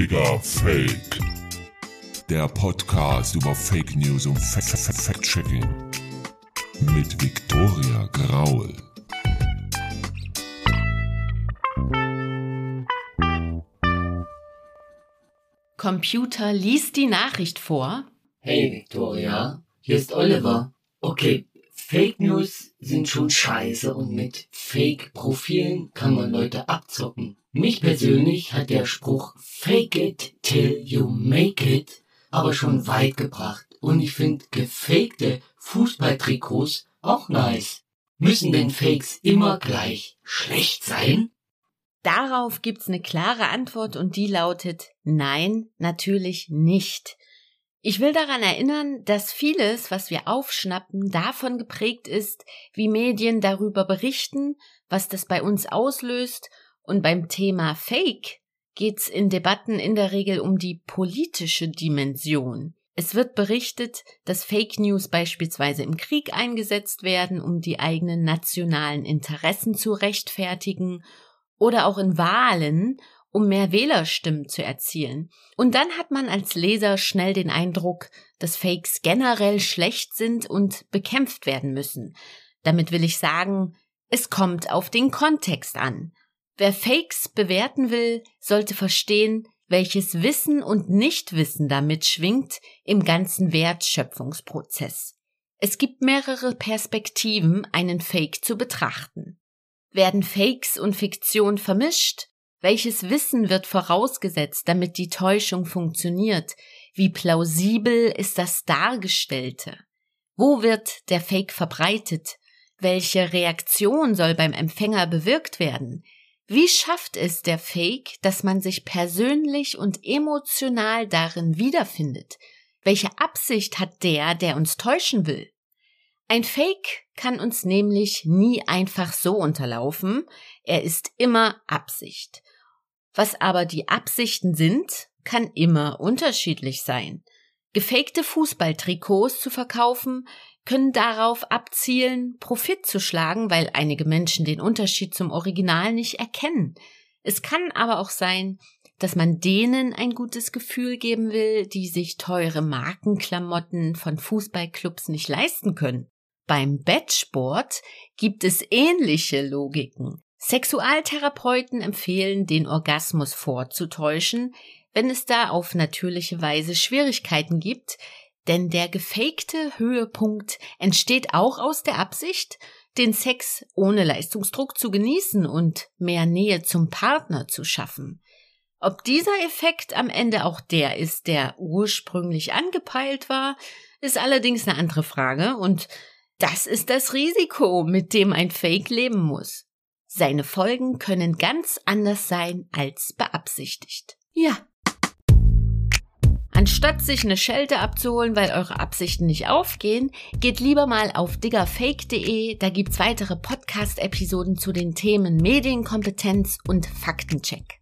Digga Fake. Der Podcast über Fake News und Fact-Checking. Mit Viktoria Graul. Computer liest die Nachricht vor. Hey Victoria, hier ist Oliver. Okay, Fake News sind schon scheiße und mit Fake-Profilen kann man Leute abzocken. Mich persönlich hat der Spruch Fake it till you make it aber schon weit gebracht und ich finde gefakte Fußballtrikots auch nice. Müssen denn Fakes immer gleich schlecht sein? Darauf gibt's eine klare Antwort und die lautet Nein, natürlich nicht. Ich will daran erinnern, dass vieles, was wir aufschnappen, davon geprägt ist, wie Medien darüber berichten, was das bei uns auslöst, und beim Thema Fake geht's in Debatten in der Regel um die politische Dimension. Es wird berichtet, dass Fake News beispielsweise im Krieg eingesetzt werden, um die eigenen nationalen Interessen zu rechtfertigen, oder auch in Wahlen, um mehr Wählerstimmen zu erzielen. Und dann hat man als Leser schnell den Eindruck, dass Fakes generell schlecht sind und bekämpft werden müssen. Damit will ich sagen, es kommt auf den Kontext an. Wer Fakes bewerten will, sollte verstehen, welches Wissen und Nichtwissen damit schwingt im ganzen Wertschöpfungsprozess. Es gibt mehrere Perspektiven, einen Fake zu betrachten. Werden Fakes und Fiktion vermischt, welches Wissen wird vorausgesetzt, damit die Täuschung funktioniert? Wie plausibel ist das Dargestellte? Wo wird der Fake verbreitet? Welche Reaktion soll beim Empfänger bewirkt werden? Wie schafft es der Fake, dass man sich persönlich und emotional darin wiederfindet? Welche Absicht hat der, der uns täuschen will? Ein Fake kann uns nämlich nie einfach so unterlaufen, er ist immer Absicht. Was aber die Absichten sind, kann immer unterschiedlich sein. Gefakte Fußballtrikots zu verkaufen, können darauf abzielen, Profit zu schlagen, weil einige Menschen den Unterschied zum Original nicht erkennen. Es kann aber auch sein, dass man denen ein gutes Gefühl geben will, die sich teure Markenklamotten von Fußballclubs nicht leisten können. Beim Bettsport gibt es ähnliche Logiken. Sexualtherapeuten empfehlen, den Orgasmus vorzutäuschen, wenn es da auf natürliche Weise Schwierigkeiten gibt, denn der gefakte Höhepunkt entsteht auch aus der Absicht, den Sex ohne Leistungsdruck zu genießen und mehr Nähe zum Partner zu schaffen. Ob dieser Effekt am Ende auch der ist, der ursprünglich angepeilt war, ist allerdings eine andere Frage und das ist das Risiko, mit dem ein Fake leben muss. Seine Folgen können ganz anders sein als beabsichtigt. Ja. Anstatt sich eine Schelte abzuholen, weil eure Absichten nicht aufgehen, geht lieber mal auf diggerfake.de, da gibt's weitere Podcast-Episoden zu den Themen Medienkompetenz und Faktencheck.